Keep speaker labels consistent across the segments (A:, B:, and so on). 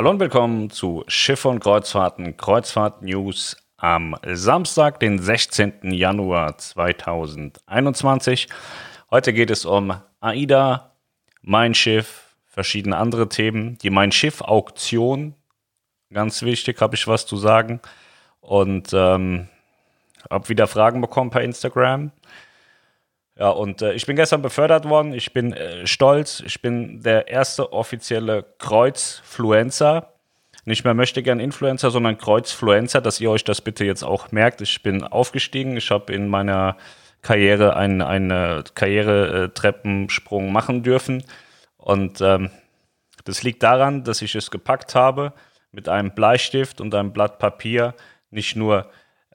A: Hallo und willkommen zu Schiffe und Kreuzfahrten, Kreuzfahrt News am Samstag, den 16. Januar 2021. Heute geht es um AIDA, Mein Schiff, verschiedene andere Themen. Die Mein Schiff Auktion, ganz wichtig, habe ich was zu sagen. Und ähm, habe wieder Fragen bekommen per Instagram. Ja, und äh, ich bin gestern befördert worden. Ich bin äh, stolz. Ich bin der erste offizielle Kreuzfluencer. Nicht mehr möchte gern Influencer, sondern Kreuzfluencer, dass ihr euch das bitte jetzt auch merkt. Ich bin aufgestiegen. Ich habe in meiner Karriere einen eine Karrieretreppensprung machen dürfen. Und ähm, das liegt daran, dass ich es gepackt habe, mit einem Bleistift und einem Blatt Papier nicht nur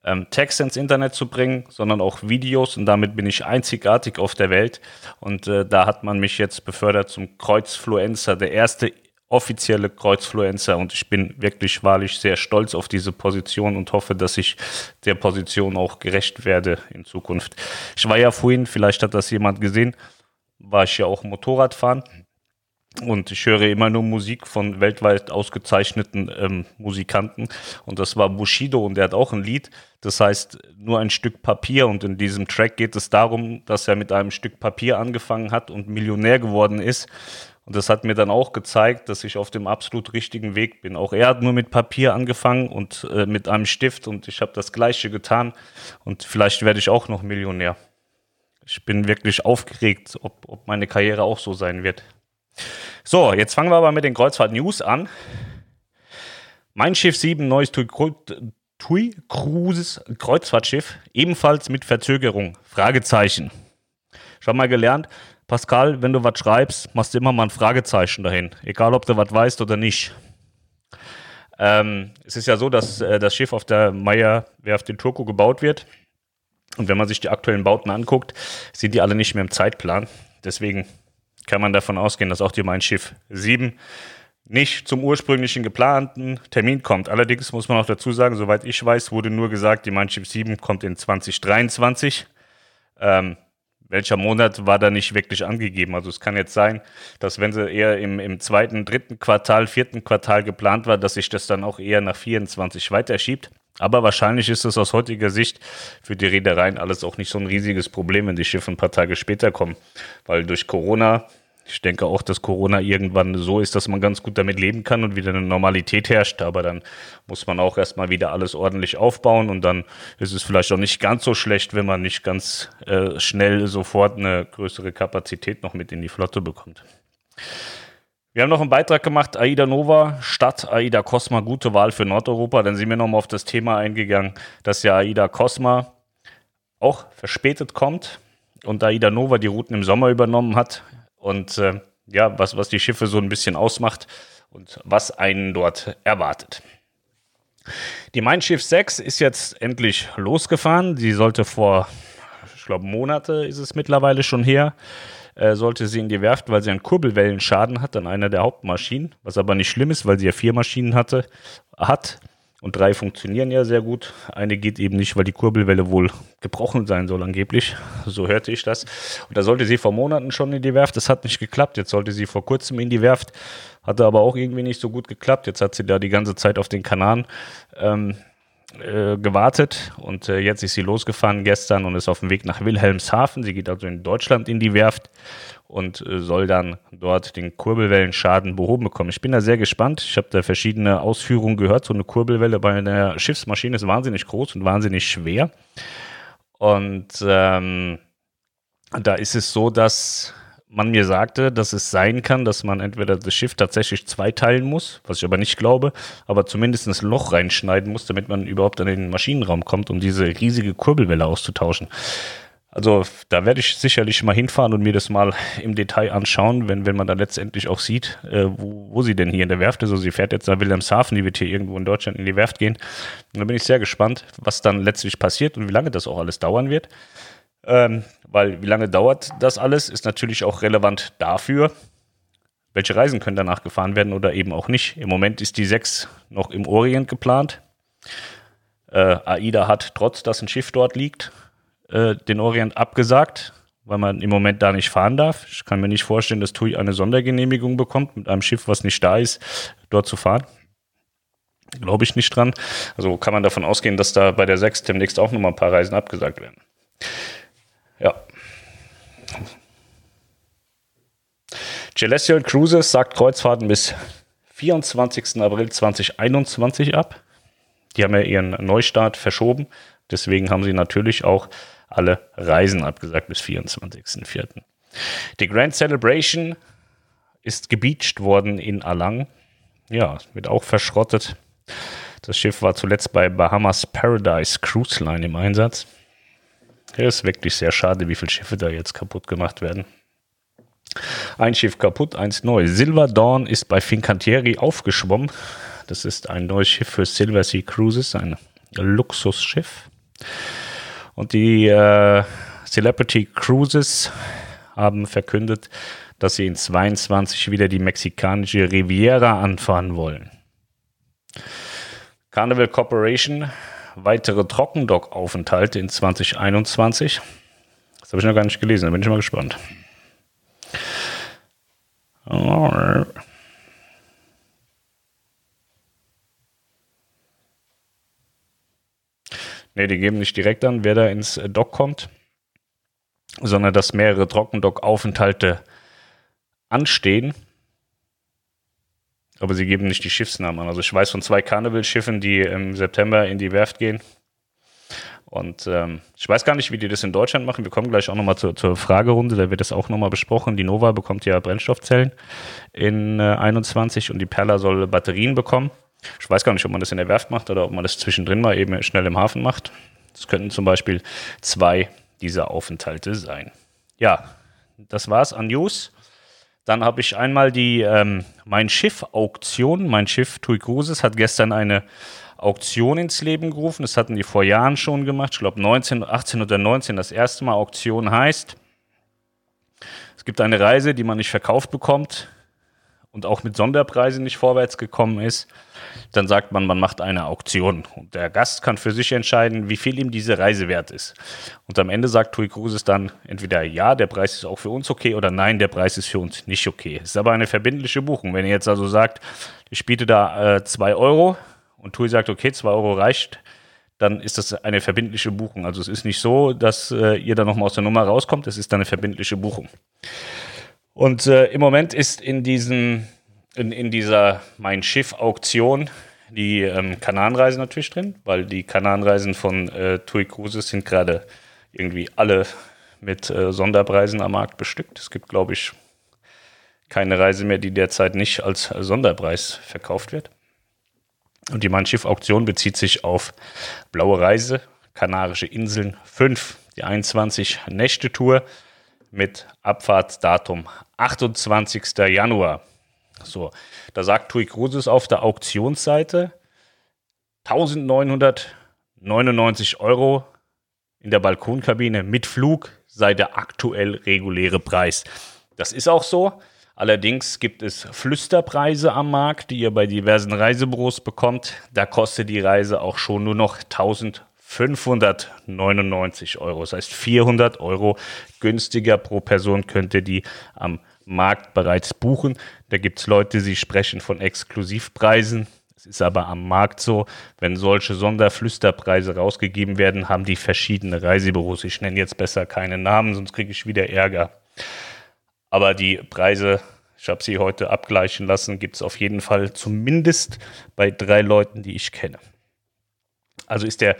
A: ähm, Text ins Internet zu bringen, sondern auch Videos und damit bin ich einzigartig auf der Welt. Und äh, da hat man mich jetzt befördert zum Kreuzfluencer, der erste offizielle Kreuzfluencer und ich bin wirklich wahrlich sehr stolz auf diese Position und hoffe, dass ich der Position auch gerecht werde in Zukunft. Ich war ja vorhin, vielleicht hat das jemand gesehen, war ich ja auch Motorradfahren und ich höre immer nur Musik von weltweit ausgezeichneten ähm, Musikanten. Und das war Bushido und der hat auch ein Lied, das heißt nur ein Stück Papier. Und in diesem Track geht es darum, dass er mit einem Stück Papier angefangen hat und Millionär geworden ist. Und das hat mir dann auch gezeigt, dass ich auf dem absolut richtigen Weg bin. Auch er hat nur mit Papier angefangen und äh, mit einem Stift und ich habe das gleiche getan. Und vielleicht werde ich auch noch Millionär. Ich bin wirklich aufgeregt, ob, ob meine Karriere auch so sein wird. So, jetzt fangen wir aber mit den Kreuzfahrt-News an. Mein Schiff 7, neues TUI, TUI Cruises Kreuzfahrtschiff, ebenfalls mit Verzögerung. Fragezeichen. Ich habe mal gelernt, Pascal, wenn du was schreibst, machst du immer mal ein Fragezeichen dahin. Egal, ob du was weißt oder nicht. Ähm, es ist ja so, dass äh, das Schiff auf der Meyer-Werft in Turku gebaut wird. Und wenn man sich die aktuellen Bauten anguckt, sind die alle nicht mehr im Zeitplan. Deswegen kann man davon ausgehen, dass auch die Mein Schiff 7 nicht zum ursprünglichen geplanten Termin kommt. Allerdings muss man auch dazu sagen, soweit ich weiß, wurde nur gesagt, die Mein Schiff 7 kommt in 2023. Ähm, welcher Monat war da nicht wirklich angegeben? Also es kann jetzt sein, dass wenn sie eher im, im zweiten, dritten Quartal, vierten Quartal geplant war, dass sich das dann auch eher nach 24 weiterschiebt. Aber wahrscheinlich ist es aus heutiger Sicht für die Reedereien alles auch nicht so ein riesiges Problem, wenn die Schiffe ein paar Tage später kommen. Weil durch Corona, ich denke auch, dass Corona irgendwann so ist, dass man ganz gut damit leben kann und wieder eine Normalität herrscht. Aber dann muss man auch erstmal wieder alles ordentlich aufbauen und dann ist es vielleicht auch nicht ganz so schlecht, wenn man nicht ganz äh, schnell sofort eine größere Kapazität noch mit in die Flotte bekommt. Wir haben noch einen Beitrag gemacht, AIDA Nova statt AIDA Cosma, gute Wahl für Nordeuropa. Dann sind wir nochmal auf das Thema eingegangen, dass ja AIDA Cosma auch verspätet kommt und AIDA Nova die Routen im Sommer übernommen hat. Und äh, ja, was, was die Schiffe so ein bisschen ausmacht und was einen dort erwartet. Die Mein Schiff 6 ist jetzt endlich losgefahren. Sie sollte vor, ich glaube, Monate ist es mittlerweile schon her, äh, sollte sie in die Werft, weil sie einen Kurbelwellenschaden hat an einer der Hauptmaschinen, was aber nicht schlimm ist, weil sie ja vier Maschinen hatte, hat. Und drei funktionieren ja sehr gut. Eine geht eben nicht, weil die Kurbelwelle wohl gebrochen sein soll, angeblich. So hörte ich das. Und da sollte sie vor Monaten schon in die Werft. Das hat nicht geklappt. Jetzt sollte sie vor kurzem in die Werft. Hatte aber auch irgendwie nicht so gut geklappt. Jetzt hat sie da die ganze Zeit auf den Kanaren ähm, äh, gewartet und äh, jetzt ist sie losgefahren gestern und ist auf dem Weg nach Wilhelmshaven. Sie geht also in Deutschland in die Werft und äh, soll dann dort den Kurbelwellenschaden behoben bekommen. Ich bin da sehr gespannt. Ich habe da verschiedene Ausführungen gehört. So eine Kurbelwelle bei einer Schiffsmaschine ist wahnsinnig groß und wahnsinnig schwer. Und ähm, da ist es so, dass man mir sagte, dass es sein kann, dass man entweder das Schiff tatsächlich zweiteilen muss, was ich aber nicht glaube, aber zumindest ein Loch reinschneiden muss, damit man überhaupt an den Maschinenraum kommt, um diese riesige Kurbelwelle auszutauschen. Also da werde ich sicherlich mal hinfahren und mir das mal im Detail anschauen, wenn, wenn man dann letztendlich auch sieht, äh, wo, wo sie denn hier in der Werft ist. Also sie fährt jetzt nach Wilhelmshaven, die wird hier irgendwo in Deutschland in die Werft gehen. Und da bin ich sehr gespannt, was dann letztlich passiert und wie lange das auch alles dauern wird. Ähm, weil wie lange dauert das alles, ist natürlich auch relevant dafür, welche Reisen können danach gefahren werden oder eben auch nicht. Im Moment ist die 6 noch im Orient geplant. Äh, AIDA hat, trotz dass ein Schiff dort liegt, äh, den Orient abgesagt, weil man im Moment da nicht fahren darf. Ich kann mir nicht vorstellen, dass TUI eine Sondergenehmigung bekommt mit einem Schiff, was nicht da ist, dort zu fahren. Glaube ich nicht dran. Also kann man davon ausgehen, dass da bei der 6 demnächst auch nochmal ein paar Reisen abgesagt werden. Ja. Celestial Cruises sagt Kreuzfahrten bis 24. April 2021 ab. Die haben ja ihren Neustart verschoben. Deswegen haben sie natürlich auch alle Reisen abgesagt bis 24.04. Die Grand Celebration ist gebeacht worden in Alang. Ja, wird auch verschrottet. Das Schiff war zuletzt bei Bahamas Paradise Cruise Line im Einsatz. Ja, ist wirklich sehr schade, wie viele Schiffe da jetzt kaputt gemacht werden. Ein Schiff kaputt, eins neu. Silver Dawn ist bei Fincantieri aufgeschwommen. Das ist ein neues Schiff für Silver Sea Cruises, ein Luxusschiff. Und die äh, Celebrity Cruises haben verkündet, dass sie in 22 wieder die mexikanische Riviera anfahren wollen. Carnival Corporation, weitere Trockendock-Aufenthalte in 2021. Das habe ich noch gar nicht gelesen, da bin ich mal gespannt. Ne, die geben nicht direkt an, wer da ins Dock kommt, sondern dass mehrere Trockendock-Aufenthalte anstehen. Aber sie geben nicht die Schiffsnamen an. Also ich weiß von zwei Carnival-Schiffen, die im September in die Werft gehen. Und ähm, ich weiß gar nicht, wie die das in Deutschland machen. Wir kommen gleich auch nochmal zur, zur Fragerunde, da wird das auch nochmal besprochen. Die Nova bekommt ja Brennstoffzellen in äh, 21 und die Perla soll Batterien bekommen. Ich weiß gar nicht, ob man das in der Werft macht oder ob man das zwischendrin mal eben schnell im Hafen macht. Das könnten zum Beispiel zwei dieser Aufenthalte sein. Ja, das war's an News. Dann habe ich einmal die ähm, Mein Schiff-Auktion. Mein Schiff Tui Cruises hat gestern eine Auktion ins Leben gerufen. Das hatten die vor Jahren schon gemacht. Ich glaube 19, 18 oder 19 das erste Mal Auktion heißt. Es gibt eine Reise, die man nicht verkauft bekommt und auch mit Sonderpreisen nicht vorwärts gekommen ist. Dann sagt man, man macht eine Auktion. Und der Gast kann für sich entscheiden, wie viel ihm diese Reise wert ist. Und am Ende sagt Tui Cruises dann entweder ja, der Preis ist auch für uns okay oder nein, der Preis ist für uns nicht okay. Es ist aber eine verbindliche Buchung. Wenn ihr jetzt also sagt, ich biete da 2 äh, Euro, und TUI sagt, okay, 2 Euro reicht, dann ist das eine verbindliche Buchung. Also es ist nicht so, dass äh, ihr dann nochmal aus der Nummer rauskommt, es ist dann eine verbindliche Buchung. Und äh, im Moment ist in, diesen, in, in dieser Mein Schiff-Auktion die ähm, Kananreisen natürlich drin, weil die Kananreisen von äh, TUI Cruises sind gerade irgendwie alle mit äh, Sonderpreisen am Markt bestückt. Es gibt, glaube ich, keine Reise mehr, die derzeit nicht als Sonderpreis verkauft wird. Und die Mein Schiff-Auktion bezieht sich auf Blaue Reise, Kanarische Inseln 5, die 21-Nächte-Tour mit Abfahrtsdatum 28. Januar. So, da sagt TUI Cruises auf der Auktionsseite 1999 Euro in der Balkonkabine mit Flug sei der aktuell reguläre Preis. Das ist auch so. Allerdings gibt es Flüsterpreise am Markt, die ihr bei diversen Reisebüros bekommt. Da kostet die Reise auch schon nur noch 1599 Euro. Das heißt 400 Euro günstiger pro Person könnt ihr die am Markt bereits buchen. Da gibt es Leute, die sprechen von Exklusivpreisen. Es ist aber am Markt so, wenn solche Sonderflüsterpreise rausgegeben werden, haben die verschiedene Reisebüros. Ich nenne jetzt besser keine Namen, sonst kriege ich wieder Ärger. Aber die Preise, ich habe sie heute abgleichen lassen, gibt es auf jeden Fall zumindest bei drei Leuten, die ich kenne. Also ist der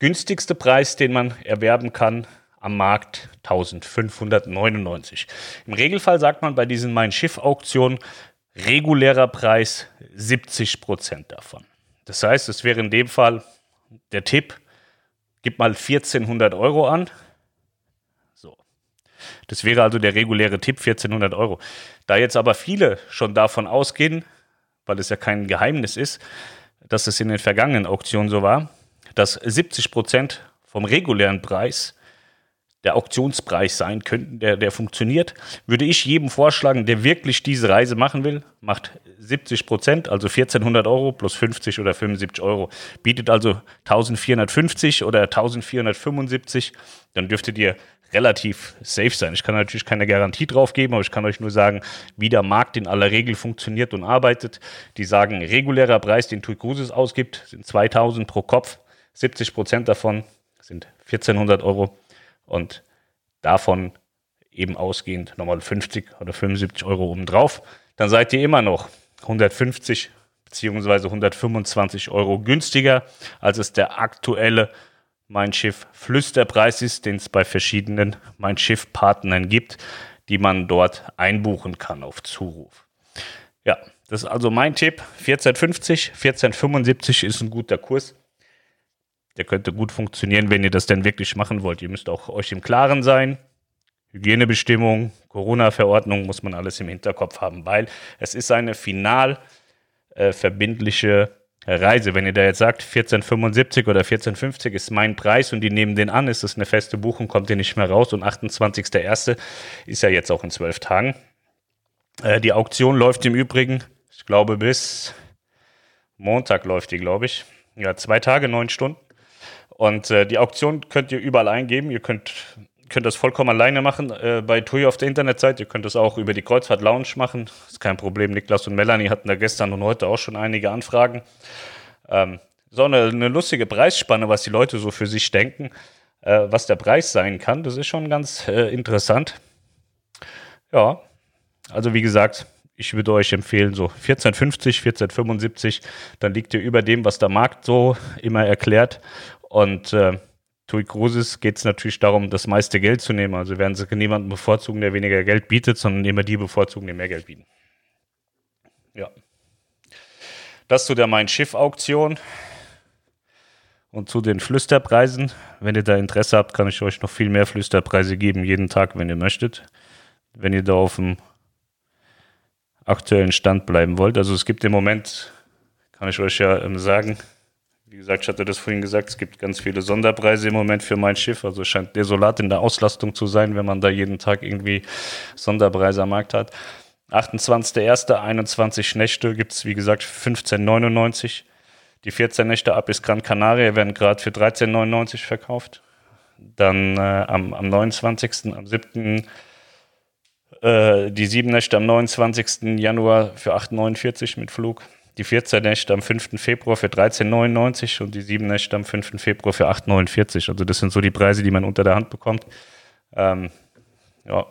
A: günstigste Preis, den man erwerben kann, am Markt 1599. Im Regelfall sagt man bei diesen Mein Schiff-Auktionen regulärer Preis 70 Prozent davon. Das heißt, es wäre in dem Fall der Tipp, gib mal 1400 Euro an, das wäre also der reguläre Tipp, 1400 Euro. Da jetzt aber viele schon davon ausgehen, weil es ja kein Geheimnis ist, dass es in den vergangenen Auktionen so war, dass 70 Prozent vom regulären Preis der Auktionspreis sein könnten, der, der funktioniert, würde ich jedem vorschlagen, der wirklich diese Reise machen will, macht 70 Prozent, also 1400 Euro plus 50 oder 75 Euro, bietet also 1450 oder 1475, dann dürftet ihr relativ safe sein. Ich kann natürlich keine Garantie drauf geben, aber ich kann euch nur sagen, wie der Markt in aller Regel funktioniert und arbeitet. Die sagen, regulärer Preis, den TUI Cruises ausgibt, sind 2000 pro Kopf. 70 Prozent davon sind 1400 Euro und davon eben ausgehend nochmal 50 oder 75 Euro obendrauf. Dann seid ihr immer noch 150 beziehungsweise 125 Euro günstiger, als es der aktuelle Mein Schiff Flüsterpreis ist, den es bei verschiedenen Mein Schiff Partnern gibt, die man dort einbuchen kann auf Zuruf. Ja, das ist also mein Tipp. 1450, 1475 ist ein guter Kurs. Der könnte gut funktionieren, wenn ihr das denn wirklich machen wollt. Ihr müsst auch euch im Klaren sein. Hygienebestimmungen, Corona-Verordnung muss man alles im Hinterkopf haben, weil es ist eine final äh, verbindliche Reise. Wenn ihr da jetzt sagt, 1475 oder 1450 ist mein Preis und die nehmen den an, ist das eine feste Buchung, kommt ihr nicht mehr raus und 28.01. ist ja jetzt auch in zwölf Tagen. Äh, die Auktion läuft im Übrigen, ich glaube bis Montag läuft die, glaube ich. Ja, zwei Tage, neun Stunden. Und äh, die Auktion könnt ihr überall eingeben. Ihr könnt, könnt das vollkommen alleine machen äh, bei TUI auf der Internetseite. Ihr könnt das auch über die Kreuzfahrt Lounge machen. Ist kein Problem. Niklas und Melanie hatten da gestern und heute auch schon einige Anfragen. Ähm, so eine, eine, lustige Preisspanne, was die Leute so für sich denken, äh, was der Preis sein kann. Das ist schon ganz äh, interessant. Ja, also wie gesagt, ich würde euch empfehlen, so 1450, 1475, dann liegt ihr über dem, was der Markt so immer erklärt. Und äh, TUI Cruises geht es natürlich darum, das meiste Geld zu nehmen. Also werden sie niemanden bevorzugen, der weniger Geld bietet, sondern immer die bevorzugen, die mehr Geld bieten. Ja. Das zu der Mein Schiff-Auktion und zu den Flüsterpreisen. Wenn ihr da Interesse habt, kann ich euch noch viel mehr Flüsterpreise geben, jeden Tag, wenn ihr möchtet. Wenn ihr da auf dem aktuellen Stand bleiben wollt. Also es gibt im Moment, kann ich euch ja ähm, sagen, wie gesagt, ich hatte das vorhin gesagt, es gibt ganz viele Sonderpreise im Moment für mein Schiff. Also es scheint desolat in der Auslastung zu sein, wenn man da jeden Tag irgendwie Sonderpreise am Markt hat. 28.01. 21 Nächte gibt es, wie gesagt, 15,99. Die 14 Nächte ab bis Gran Canaria werden gerade für 13,99 verkauft. Dann äh, am, am 29., am 7. Äh, die 7 Nächte am 29. Januar für 8,49 mit Flug die 14 Nächte am 5. Februar für 13,99 und die 7 Nächte am 5. Februar für 8,49. Also das sind so die Preise, die man unter der Hand bekommt. Ähm, ja,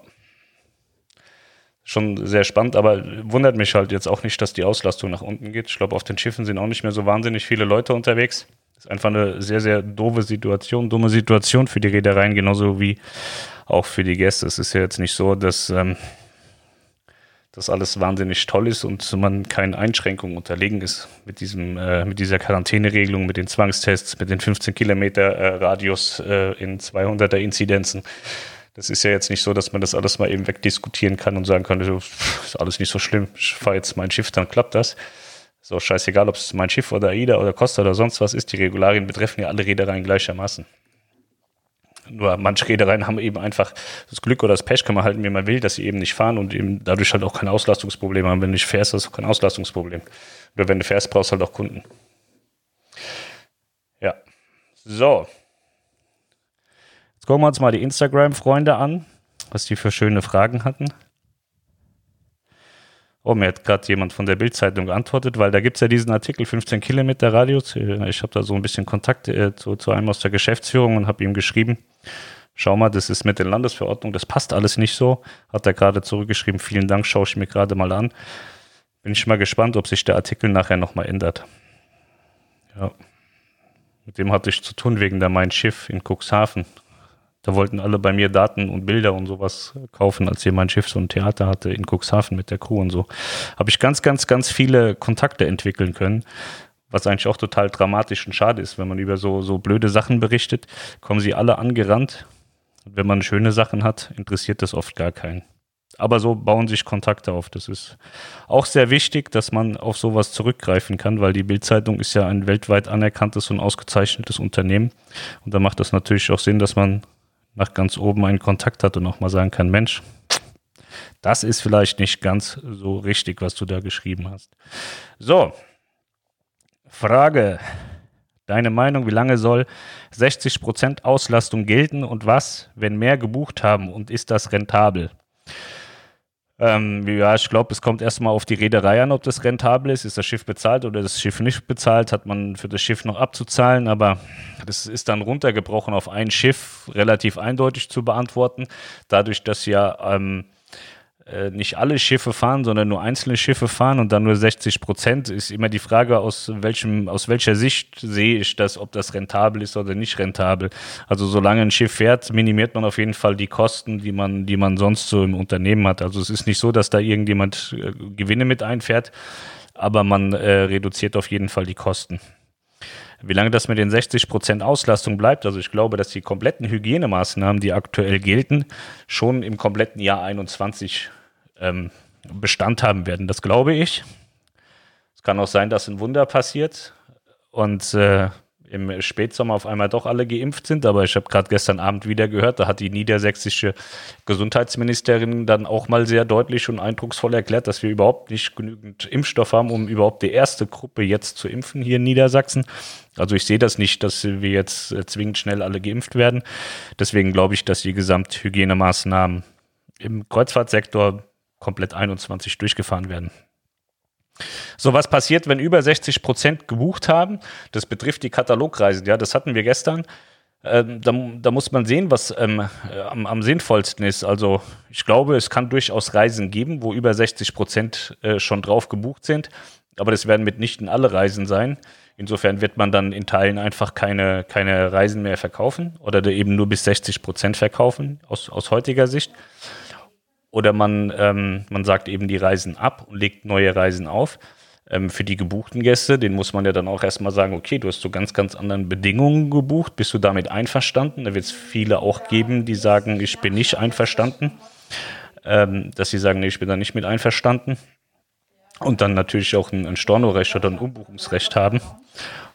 A: schon sehr spannend, aber wundert mich halt jetzt auch nicht, dass die Auslastung nach unten geht. Ich glaube, auf den Schiffen sind auch nicht mehr so wahnsinnig viele Leute unterwegs. Ist einfach eine sehr, sehr doofe Situation, dumme Situation für die Reedereien, genauso wie auch für die Gäste. Es ist ja jetzt nicht so, dass... Ähm, dass alles wahnsinnig toll ist und man keinen Einschränkungen unterlegen ist mit diesem, äh, mit dieser Quarantäneregelung, mit den Zwangstests, mit den 15 Kilometer äh, Radius äh, in 200er Inzidenzen. Das ist ja jetzt nicht so, dass man das alles mal eben wegdiskutieren kann und sagen kann, das ist alles nicht so schlimm. Ich fahre jetzt mein Schiff, dann klappt das. Auch scheißegal, ob es mein Schiff oder AIDA oder Costa oder sonst was ist. Die Regularien betreffen ja alle Reedereien gleichermaßen. Nur manche Reedereien haben eben einfach das Glück oder das Pech, kann man halten, wie man will, dass sie eben nicht fahren und eben dadurch halt auch kein Auslastungsproblem haben. Wenn du nicht fährst, hast du kein Auslastungsproblem. Oder wenn du fährst, brauchst du halt auch Kunden. Ja. So. Jetzt gucken wir uns mal die Instagram-Freunde an, was die für schöne Fragen hatten. Oh, mir hat gerade jemand von der Bildzeitung geantwortet, weil da gibt es ja diesen Artikel 15 Kilometer Radius. Ich habe da so ein bisschen Kontakt äh, zu, zu einem aus der Geschäftsführung und habe ihm geschrieben, schau mal, das ist mit den Landesverordnungen, das passt alles nicht so. Hat er gerade zurückgeschrieben, vielen Dank, schaue ich mir gerade mal an. Bin ich mal gespannt, ob sich der Artikel nachher nochmal ändert. Ja. Mit dem hatte ich zu tun wegen der Mein Schiff in Cuxhaven. Da wollten alle bei mir Daten und Bilder und sowas kaufen, als hier mein Schiff so ein Theater hatte in Cuxhaven mit der Crew und so. Habe ich ganz, ganz, ganz viele Kontakte entwickeln können, was eigentlich auch total dramatisch und schade ist, wenn man über so, so blöde Sachen berichtet, kommen sie alle angerannt. Und wenn man schöne Sachen hat, interessiert das oft gar keinen. Aber so bauen sich Kontakte auf. Das ist auch sehr wichtig, dass man auf sowas zurückgreifen kann, weil die Bildzeitung ist ja ein weltweit anerkanntes und ausgezeichnetes Unternehmen. Und da macht das natürlich auch Sinn, dass man nach ganz oben einen Kontakt hat und auch mal sagen kann, Mensch, das ist vielleicht nicht ganz so richtig, was du da geschrieben hast. So, Frage Deine Meinung, wie lange soll 60% Auslastung gelten und was, wenn mehr gebucht haben und ist das rentabel? Ähm, ja, ich glaube, es kommt erstmal auf die Reederei an, ob das rentabel ist. Ist das Schiff bezahlt oder das Schiff nicht bezahlt? Hat man für das Schiff noch abzuzahlen? Aber das ist dann runtergebrochen auf ein Schiff, relativ eindeutig zu beantworten. Dadurch, dass ja ähm, äh, nicht alle Schiffe fahren, sondern nur einzelne Schiffe fahren und dann nur 60 Prozent, ist immer die Frage, aus welchem, aus welcher Sicht sehe ich das, ob das rentabel ist oder nicht rentabel. Also solange ein Schiff fährt, minimiert man auf jeden Fall die Kosten, die man, die man sonst so im Unternehmen hat. Also es ist nicht so, dass da irgendjemand äh, Gewinne mit einfährt, aber man äh, reduziert auf jeden Fall die Kosten. Wie lange das mit den 60 Prozent Auslastung bleibt, also ich glaube, dass die kompletten Hygienemaßnahmen, die aktuell gelten, schon im kompletten Jahr 21 ähm, Bestand haben werden. Das glaube ich. Es kann auch sein, dass ein Wunder passiert und äh, im Spätsommer auf einmal doch alle geimpft sind. Aber ich habe gerade gestern Abend wieder gehört, da hat die niedersächsische Gesundheitsministerin dann auch mal sehr deutlich und eindrucksvoll erklärt, dass wir überhaupt nicht genügend Impfstoff haben, um überhaupt die erste Gruppe jetzt zu impfen hier in Niedersachsen. Also ich sehe das nicht, dass wir jetzt äh, zwingend schnell alle geimpft werden. Deswegen glaube ich, dass die Gesamthygienemaßnahmen im Kreuzfahrtsektor komplett 21 durchgefahren werden. So, was passiert, wenn über 60 Prozent gebucht haben? Das betrifft die Katalogreisen. Ja, das hatten wir gestern. Ähm, da, da, muss man sehen, was ähm, äh, am, am, sinnvollsten ist. Also, ich glaube, es kann durchaus Reisen geben, wo über 60 Prozent äh, schon drauf gebucht sind. Aber das werden mitnichten alle Reisen sein. Insofern wird man dann in Teilen einfach keine, keine Reisen mehr verkaufen oder eben nur bis 60 Prozent verkaufen, aus, aus heutiger Sicht. Oder man, ähm, man sagt eben die Reisen ab und legt neue Reisen auf. Ähm, für die gebuchten Gäste, den muss man ja dann auch erstmal sagen, okay, du hast zu ganz, ganz anderen Bedingungen gebucht, bist du damit einverstanden? Da wird es viele auch geben, die sagen, ich bin nicht einverstanden. Ähm, dass sie sagen, nee, ich bin da nicht mit einverstanden. Und dann natürlich auch ein, ein Stornorecht oder ein Umbuchungsrecht haben.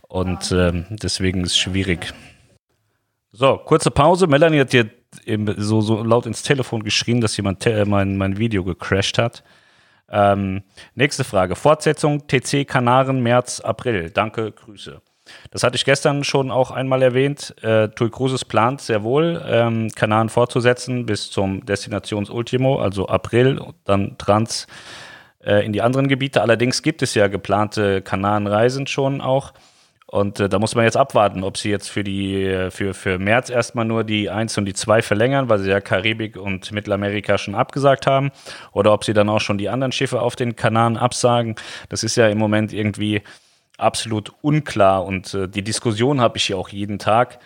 A: Und ähm, deswegen ist es schwierig. So, kurze Pause. Melanie hat dir so, so laut ins Telefon geschrien, dass jemand äh, mein, mein Video gecrashed hat. Ähm, nächste Frage. Fortsetzung TC Kanaren März, April. Danke, Grüße. Das hatte ich gestern schon auch einmal erwähnt. Äh, TUI Cruises plant sehr wohl, ähm, Kanaren fortzusetzen bis zum Destinationsultimo, also April, dann Trans äh, in die anderen Gebiete. Allerdings gibt es ja geplante Kanarenreisen schon auch. Und äh, da muss man jetzt abwarten, ob sie jetzt für die äh, für, für März erstmal nur die 1 und die 2 verlängern, weil sie ja Karibik und Mittelamerika schon abgesagt haben, oder ob sie dann auch schon die anderen Schiffe auf den Kanaren absagen. Das ist ja im Moment irgendwie absolut unklar. Und äh, die Diskussion habe ich hier auch jeden Tag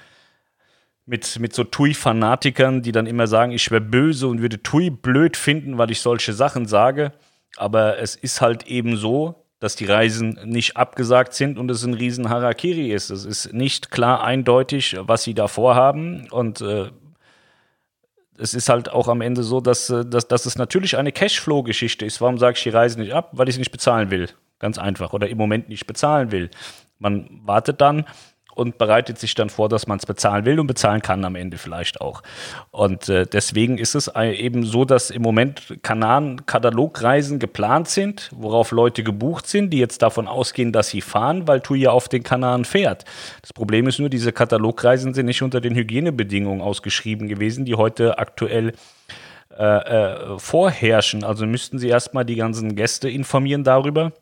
A: mit, mit so TUI-Fanatikern, die dann immer sagen, ich wäre böse und würde TUI blöd finden, weil ich solche Sachen sage. Aber es ist halt eben so, dass die Reisen nicht abgesagt sind und es ein riesen Harakiri ist. Es ist nicht klar eindeutig, was sie da vorhaben und äh, es ist halt auch am Ende so, dass, äh, dass, dass es natürlich eine Cashflow-Geschichte ist. Warum sage ich die Reise nicht ab? Weil ich sie nicht bezahlen will. Ganz einfach. Oder im Moment nicht bezahlen will. Man wartet dann und bereitet sich dann vor, dass man es bezahlen will und bezahlen kann am Ende vielleicht auch. Und äh, deswegen ist es eben so, dass im Moment Kanaren-Katalogreisen geplant sind, worauf Leute gebucht sind, die jetzt davon ausgehen, dass sie fahren, weil TUI ja auf den Kanaren fährt. Das Problem ist nur, diese Katalogreisen sind nicht unter den Hygienebedingungen ausgeschrieben gewesen, die heute aktuell äh, äh, vorherrschen. Also müssten sie erstmal die ganzen Gäste informieren darüber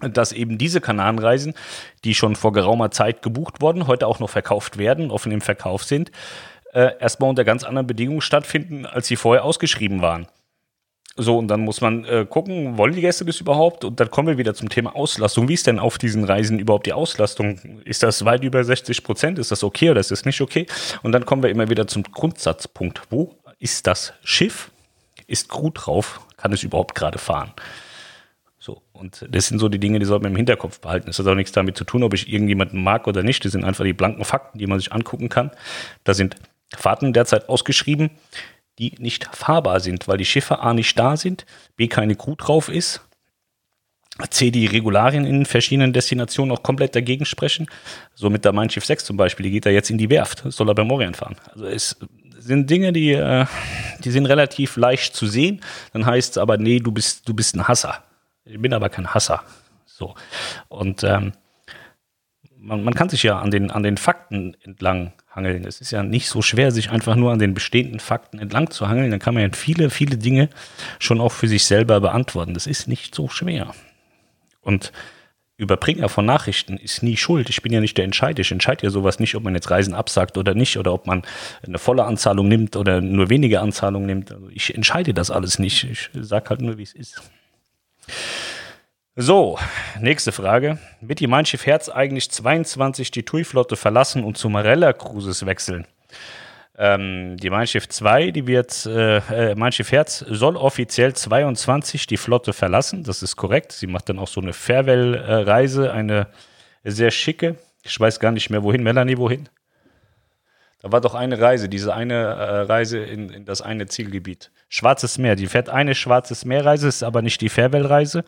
A: dass eben diese Kanarenreisen, die schon vor geraumer Zeit gebucht wurden, heute auch noch verkauft werden, offen im Verkauf sind, äh, erstmal unter ganz anderen Bedingungen stattfinden, als sie vorher ausgeschrieben waren. So, und dann muss man äh, gucken, wollen die Gäste das überhaupt? Und dann kommen wir wieder zum Thema Auslastung. Wie ist denn auf diesen Reisen überhaupt die Auslastung? Ist das weit über 60 Prozent? Ist das okay oder ist das nicht okay? Und dann kommen wir immer wieder zum Grundsatzpunkt. Wo ist das Schiff? Ist Crew drauf? Kann es überhaupt gerade fahren? Und das sind so die Dinge, die sollte man im Hinterkopf behalten. Das hat auch nichts damit zu tun, ob ich irgendjemanden mag oder nicht. Das sind einfach die blanken Fakten, die man sich angucken kann. Da sind Fahrten derzeit ausgeschrieben, die nicht fahrbar sind, weil die Schiffe A nicht da sind, B keine Crew drauf ist, C die Regularien in verschiedenen Destinationen auch komplett dagegen sprechen. So mit der Mein Schiff 6 zum Beispiel, die geht da jetzt in die Werft, soll er beim Orient fahren. Also es sind Dinge, die, äh, die sind relativ leicht zu sehen. Dann heißt es aber, nee, du bist, du bist ein Hasser. Ich bin aber kein Hasser. So. Und ähm, man, man kann sich ja an den, an den Fakten entlang hangeln. Es ist ja nicht so schwer, sich einfach nur an den bestehenden Fakten entlang zu hangeln. Dann kann man ja viele, viele Dinge schon auch für sich selber beantworten. Das ist nicht so schwer. Und Überbringer von Nachrichten ist nie schuld. Ich bin ja nicht der Entscheider. Ich entscheide ja sowas nicht, ob man jetzt Reisen absagt oder nicht oder ob man eine volle Anzahlung nimmt oder nur wenige Anzahlungen nimmt. Also ich entscheide das alles nicht. Ich sage halt nur, wie es ist. So, nächste Frage. Wird die Mein Schiff Herz eigentlich 22 die TUI-Flotte verlassen und zu Marella Cruises wechseln? Ähm, die Mein Schiff 2, die wird, äh, äh, Mein Schiff Herz soll offiziell 22 die Flotte verlassen. Das ist korrekt. Sie macht dann auch so eine Farewell-Reise, eine sehr schicke. Ich weiß gar nicht mehr wohin. Melanie, wohin? Da war doch eine Reise, diese eine äh, Reise in, in, das eine Zielgebiet. Schwarzes Meer. Die fährt eine Schwarzes Meerreise, ist aber nicht die Farewell-Reise.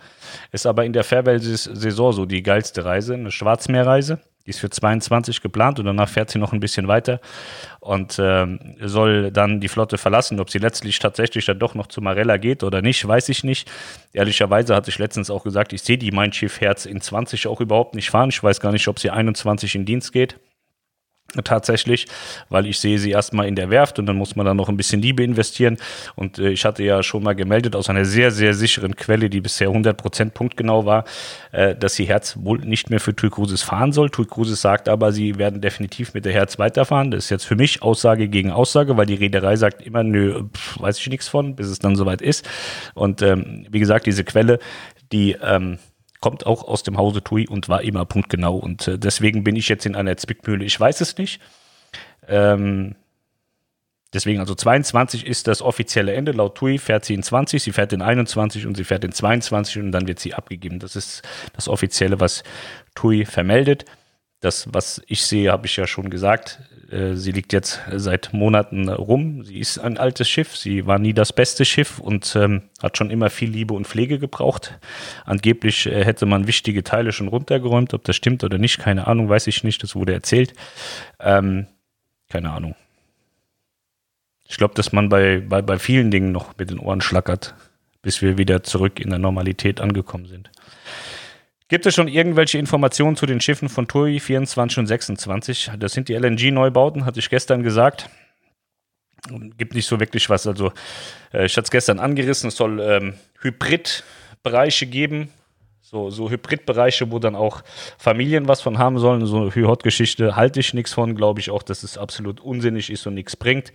A: Ist aber in der Farewell-Saison so die geilste Reise, eine Schwarzmeerreise. Die ist für 22 geplant und danach fährt sie noch ein bisschen weiter und ähm, soll dann die Flotte verlassen. Ob sie letztlich tatsächlich dann doch noch zu Marella geht oder nicht, weiß ich nicht. Ehrlicherweise hatte ich letztens auch gesagt, ich sehe die Mein Schiff Herz in 20 auch überhaupt nicht fahren. Ich weiß gar nicht, ob sie 21 in Dienst geht tatsächlich, weil ich sehe sie erstmal in der Werft und dann muss man da noch ein bisschen Liebe investieren und äh, ich hatte ja schon mal gemeldet aus einer sehr, sehr sicheren Quelle, die bisher 100% punktgenau war, äh, dass sie Herz wohl nicht mehr für TUI Cruises fahren soll. TUI Cruises sagt aber, sie werden definitiv mit der Herz weiterfahren. Das ist jetzt für mich Aussage gegen Aussage, weil die Reederei sagt immer, nö, pf, weiß ich nichts von, bis es dann soweit ist und ähm, wie gesagt, diese Quelle, die ähm, kommt auch aus dem Hause TUI und war immer punktgenau. Und äh, deswegen bin ich jetzt in einer Zwickmühle. Ich weiß es nicht. Ähm, deswegen, also 22 ist das offizielle Ende. Laut TUI fährt sie in 20, sie fährt in 21 und sie fährt in 22 und dann wird sie abgegeben. Das ist das Offizielle, was TUI vermeldet. Das, was ich sehe, habe ich ja schon gesagt. Äh, sie liegt jetzt seit Monaten rum. Sie ist ein altes Schiff. Sie war nie das beste Schiff und ähm, hat schon immer viel Liebe und Pflege gebraucht. Angeblich äh, hätte man wichtige Teile schon runtergeräumt. Ob das stimmt oder nicht, keine Ahnung, weiß ich nicht. Das wurde erzählt. Ähm, keine Ahnung. Ich glaube, dass man bei, bei, bei vielen Dingen noch mit den Ohren schlackert, bis wir wieder zurück in der Normalität angekommen sind. Gibt es schon irgendwelche Informationen zu den Schiffen von TUI 24 und 26? Das sind die LNG-Neubauten, hatte ich gestern gesagt. Gibt nicht so wirklich was. Also, äh, ich hatte es gestern angerissen, es soll ähm, Hybrid-Bereiche geben, so, so Hybridbereiche, wo dann auch Familien was von haben sollen. So eine Hot-Geschichte halte ich nichts von, glaube ich auch, dass es absolut unsinnig ist und nichts bringt.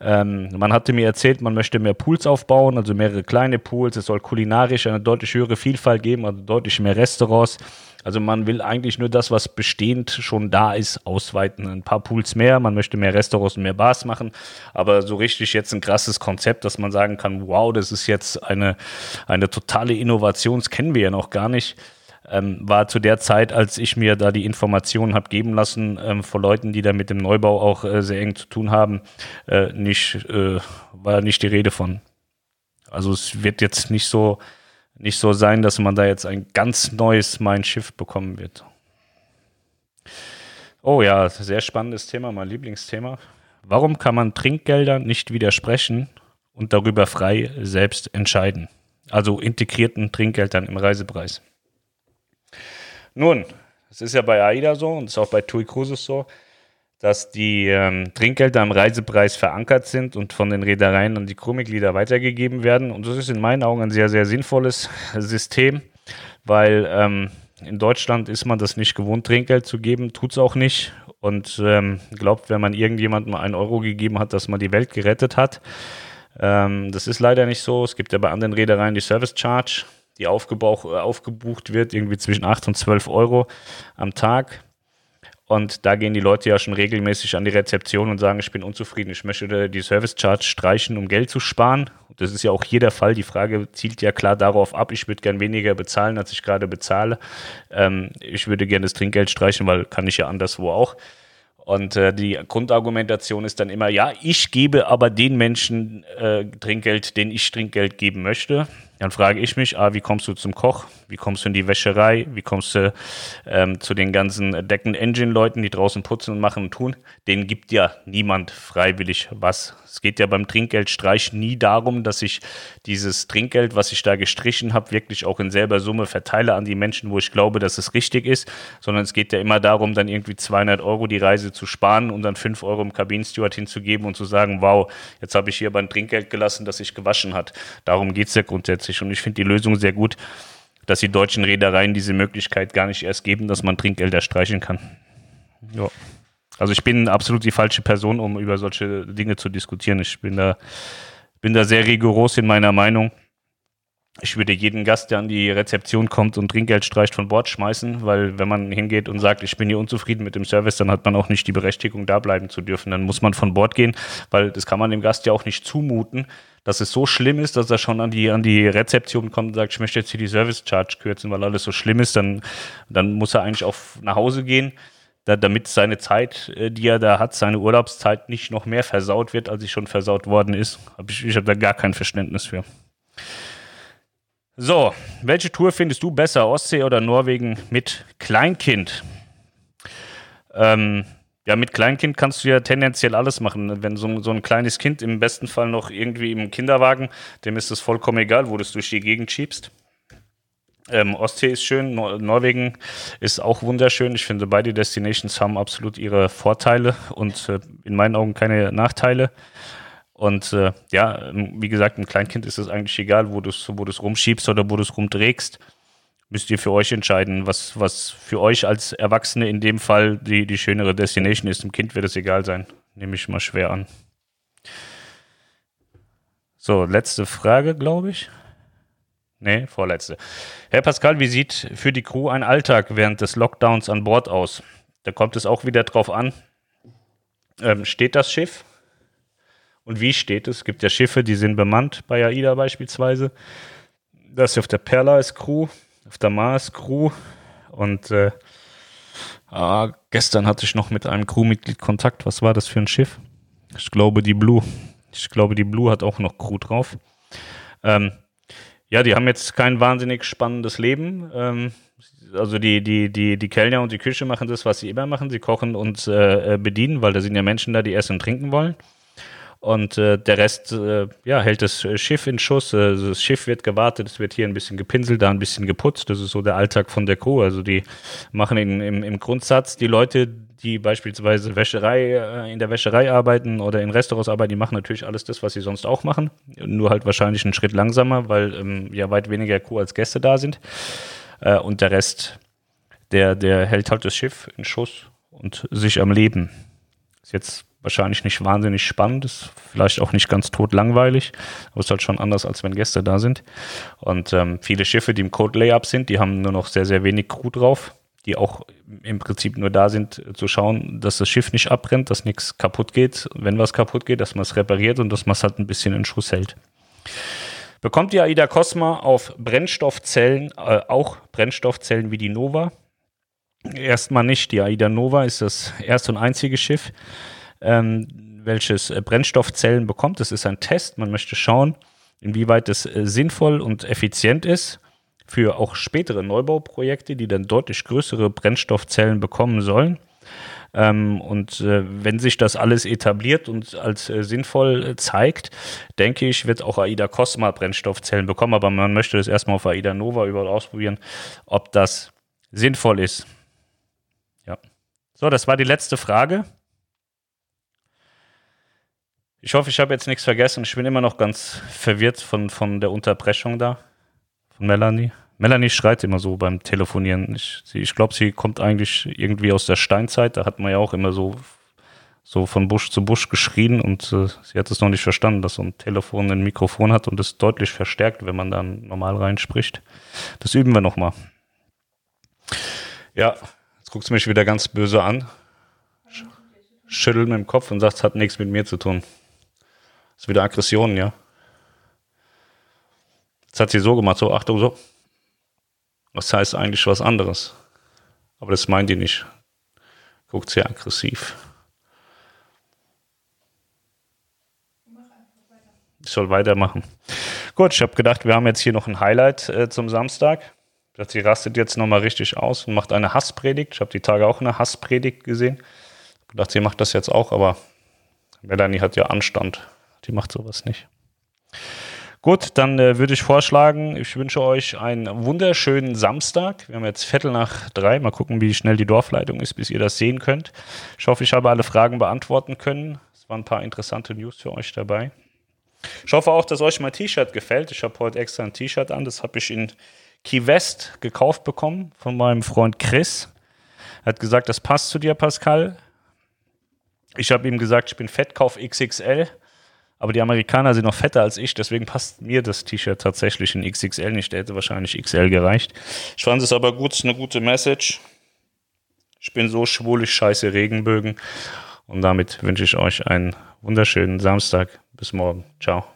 A: Ähm, man hatte mir erzählt, man möchte mehr Pools aufbauen, also mehrere kleine Pools. Es soll kulinarisch eine deutlich höhere Vielfalt geben, also deutlich mehr Restaurants. Also man will eigentlich nur das, was bestehend schon da ist, ausweiten. Ein paar Pools mehr, man möchte mehr Restaurants und mehr Bars machen, aber so richtig jetzt ein krasses Konzept, dass man sagen kann, wow, das ist jetzt eine, eine totale Innovation, das kennen wir ja noch gar nicht. Ähm, war zu der Zeit, als ich mir da die Informationen habe geben lassen ähm, von Leuten, die da mit dem Neubau auch äh, sehr eng zu tun haben, äh, nicht, äh, war nicht die Rede von. Also es wird jetzt nicht so nicht so sein, dass man da jetzt ein ganz neues Mein Schiff bekommen wird. Oh ja, sehr spannendes Thema, mein Lieblingsthema. Warum kann man Trinkgeldern nicht widersprechen und darüber frei selbst entscheiden? Also integrierten Trinkgeldern im Reisepreis. Nun, es ist ja bei AIDA so und es ist auch bei TUI Cruises so dass die ähm, Trinkgelder am Reisepreis verankert sind und von den Reedereien an die Crewmitglieder weitergegeben werden. Und das ist in meinen Augen ein sehr, sehr sinnvolles System, weil ähm, in Deutschland ist man das nicht gewohnt, Trinkgeld zu geben, tut es auch nicht. Und ähm, glaubt, wenn man irgendjemandem einen Euro gegeben hat, dass man die Welt gerettet hat. Ähm, das ist leider nicht so. Es gibt ja bei anderen Reedereien die Service Charge, die aufgebucht wird, irgendwie zwischen 8 und 12 Euro am Tag. Und da gehen die Leute ja schon regelmäßig an die Rezeption und sagen, ich bin unzufrieden, ich möchte die Service Charge streichen, um Geld zu sparen. Das ist ja auch hier der Fall. Die Frage zielt ja klar darauf ab, ich würde gern weniger bezahlen, als ich gerade bezahle. Ähm, ich würde gerne das Trinkgeld streichen, weil kann ich ja anderswo auch. Und äh, die Grundargumentation ist dann immer, ja, ich gebe aber den Menschen äh, Trinkgeld, den ich Trinkgeld geben möchte. Dann frage ich mich, ah, wie kommst du zum Koch? Wie kommst du in die Wäscherei? Wie kommst du ähm, zu den ganzen Decken-Engine-Leuten, die draußen putzen und machen und tun? Denen gibt ja niemand freiwillig was. Es geht ja beim Trinkgeldstreich nie darum, dass ich dieses Trinkgeld, was ich da gestrichen habe, wirklich auch in selber Summe verteile an die Menschen, wo ich glaube, dass es richtig ist, sondern es geht ja immer darum, dann irgendwie 200 Euro die Reise zu sparen und dann 5 Euro im Kabinensteward hinzugeben und zu sagen, wow, jetzt habe ich hier ein Trinkgeld gelassen, das sich gewaschen hat. Darum geht es ja grundsätzlich sich. Und ich finde die Lösung sehr gut, dass die deutschen Reedereien diese Möglichkeit gar nicht erst geben, dass man Trinkgelder streichen kann. Ja. Also ich bin absolut die falsche Person, um über solche Dinge zu diskutieren. Ich bin da, bin da sehr rigoros in meiner Meinung. Ich würde jeden Gast, der an die Rezeption kommt und Trinkgeld streicht, von Bord schmeißen, weil wenn man hingeht und sagt, ich bin hier unzufrieden mit dem Service, dann hat man auch nicht die Berechtigung, da bleiben zu dürfen. Dann muss man von Bord gehen, weil das kann man dem Gast ja auch nicht zumuten, dass es so schlimm ist, dass er schon an die, an die Rezeption kommt und sagt, ich möchte jetzt hier die Service Charge kürzen, weil alles so schlimm ist, dann, dann muss er eigentlich auch nach Hause gehen, da, damit seine Zeit, äh, die er da hat, seine Urlaubszeit nicht noch mehr versaut wird, als sie schon versaut worden ist. Hab ich ich habe da gar kein Verständnis für. So, welche Tour findest du besser, Ostsee oder Norwegen mit Kleinkind? Ähm, ja, mit Kleinkind kannst du ja tendenziell alles machen. Wenn so, so ein kleines Kind im besten Fall noch irgendwie im Kinderwagen, dem ist es vollkommen egal, wo du es durch die Gegend schiebst. Ähm, Ostsee ist schön, Nor Norwegen ist auch wunderschön. Ich finde, beide Destinations haben absolut ihre Vorteile und äh, in meinen Augen keine Nachteile. Und äh, ja, ähm, wie gesagt, ein Kleinkind ist es eigentlich egal, wo du es wo rumschiebst oder wo du es rumträgst müsst ihr für euch entscheiden, was, was für euch als Erwachsene in dem Fall die, die schönere Destination ist. Dem Kind wird es egal sein. Nehme ich mal schwer an. So, letzte Frage, glaube ich. Nee, vorletzte. Herr Pascal, wie sieht für die Crew ein Alltag während des Lockdowns an Bord aus? Da kommt es auch wieder drauf an. Ähm, steht das Schiff? Und wie steht es? Es gibt ja Schiffe, die sind bemannt, bei AIDA beispielsweise. Das ist auf der Perla ist Crew auf der Mars Crew und äh, ah, gestern hatte ich noch mit einem Crewmitglied Kontakt. Was war das für ein Schiff? Ich glaube die Blue. Ich glaube die Blue hat auch noch Crew drauf. Ähm, ja, die haben jetzt kein wahnsinnig spannendes Leben. Ähm, also die, die, die, die Kellner und die Küche machen das, was sie immer machen. Sie kochen und äh, bedienen, weil da sind ja Menschen da, die essen und trinken wollen. Und äh, der Rest äh, ja, hält das Schiff in Schuss. Äh, das Schiff wird gewartet, es wird hier ein bisschen gepinselt, da ein bisschen geputzt. Das ist so der Alltag von der Crew. Also die machen in, im, im Grundsatz die Leute, die beispielsweise Wäscherei, äh, in der Wäscherei arbeiten oder in Restaurants arbeiten, die machen natürlich alles das, was sie sonst auch machen. Nur halt wahrscheinlich einen Schritt langsamer, weil ähm, ja weit weniger Crew als Gäste da sind. Äh, und der Rest, der, der hält halt das Schiff in Schuss und sich am Leben. Ist jetzt wahrscheinlich nicht wahnsinnig spannend, ist vielleicht auch nicht ganz tot langweilig, aber es ist halt schon anders, als wenn Gäste da sind. Und ähm, viele Schiffe, die im Code-Layup sind, die haben nur noch sehr, sehr wenig Crew drauf, die auch im Prinzip nur da sind, äh, zu schauen, dass das Schiff nicht abbrennt, dass nichts kaputt geht, wenn was kaputt geht, dass man es repariert und dass man es halt ein bisschen in Schuss hält. Bekommt die AIDA Cosma auf Brennstoffzellen, äh, auch Brennstoffzellen wie die Nova? Erstmal nicht. Die AIDA Nova ist das erste und einzige Schiff, ähm, welches äh, Brennstoffzellen bekommt. Das ist ein Test. Man möchte schauen, inwieweit es äh, sinnvoll und effizient ist für auch spätere Neubauprojekte, die dann deutlich größere Brennstoffzellen bekommen sollen. Ähm, und äh, wenn sich das alles etabliert und als sinnvoll zeigt, denke ich, wird auch AIDA Cosma Brennstoffzellen bekommen. Aber man möchte das erstmal auf AIDA Nova überall ausprobieren, ob das sinnvoll ist. Ja. So, das war die letzte Frage. Ich hoffe, ich habe jetzt nichts vergessen. Ich bin immer noch ganz verwirrt von, von der Unterbrechung da, von Melanie. Melanie schreit immer so beim Telefonieren. Ich, ich glaube, sie kommt eigentlich irgendwie aus der Steinzeit. Da hat man ja auch immer so, so von Busch zu Busch geschrien und äh, sie hat es noch nicht verstanden, dass so ein Telefon ein Mikrofon hat und es deutlich verstärkt, wenn man dann normal reinspricht. Das üben wir nochmal. Ja, jetzt guckst du mich wieder ganz böse an. Schüttelt mit dem Kopf und sagt, es hat nichts mit mir zu tun. Ist wieder Aggression, ja. Jetzt hat sie so gemacht, so, Achtung, so. Das heißt eigentlich was anderes. Aber das meint die nicht. Guckt sehr aggressiv. Ich soll weitermachen. Gut, ich habe gedacht, wir haben jetzt hier noch ein Highlight äh, zum Samstag. Sie rastet jetzt nochmal richtig aus und macht eine Hasspredigt. Ich habe die Tage auch eine Hasspredigt gesehen. Ich gedacht, sie macht das jetzt auch, aber Melanie hat ja Anstand. Die macht sowas nicht. Gut, dann äh, würde ich vorschlagen, ich wünsche euch einen wunderschönen Samstag. Wir haben jetzt Viertel nach drei. Mal gucken, wie schnell die Dorfleitung ist, bis ihr das sehen könnt. Ich hoffe, ich habe alle Fragen beantworten können. Es waren ein paar interessante News für euch dabei. Ich hoffe auch, dass euch mein T-Shirt gefällt. Ich habe heute extra ein T-Shirt an. Das habe ich in Key West gekauft bekommen von meinem Freund Chris. Er hat gesagt, das passt zu dir, Pascal. Ich habe ihm gesagt, ich bin Fettkauf XXL. Aber die Amerikaner sind noch fetter als ich, deswegen passt mir das T-Shirt tatsächlich in XXL nicht. Der hätte wahrscheinlich XL gereicht. Ich fand es aber gut, eine gute Message. Ich bin so schwul, ich scheiße Regenbögen. Und damit wünsche ich euch einen wunderschönen Samstag. Bis morgen. Ciao.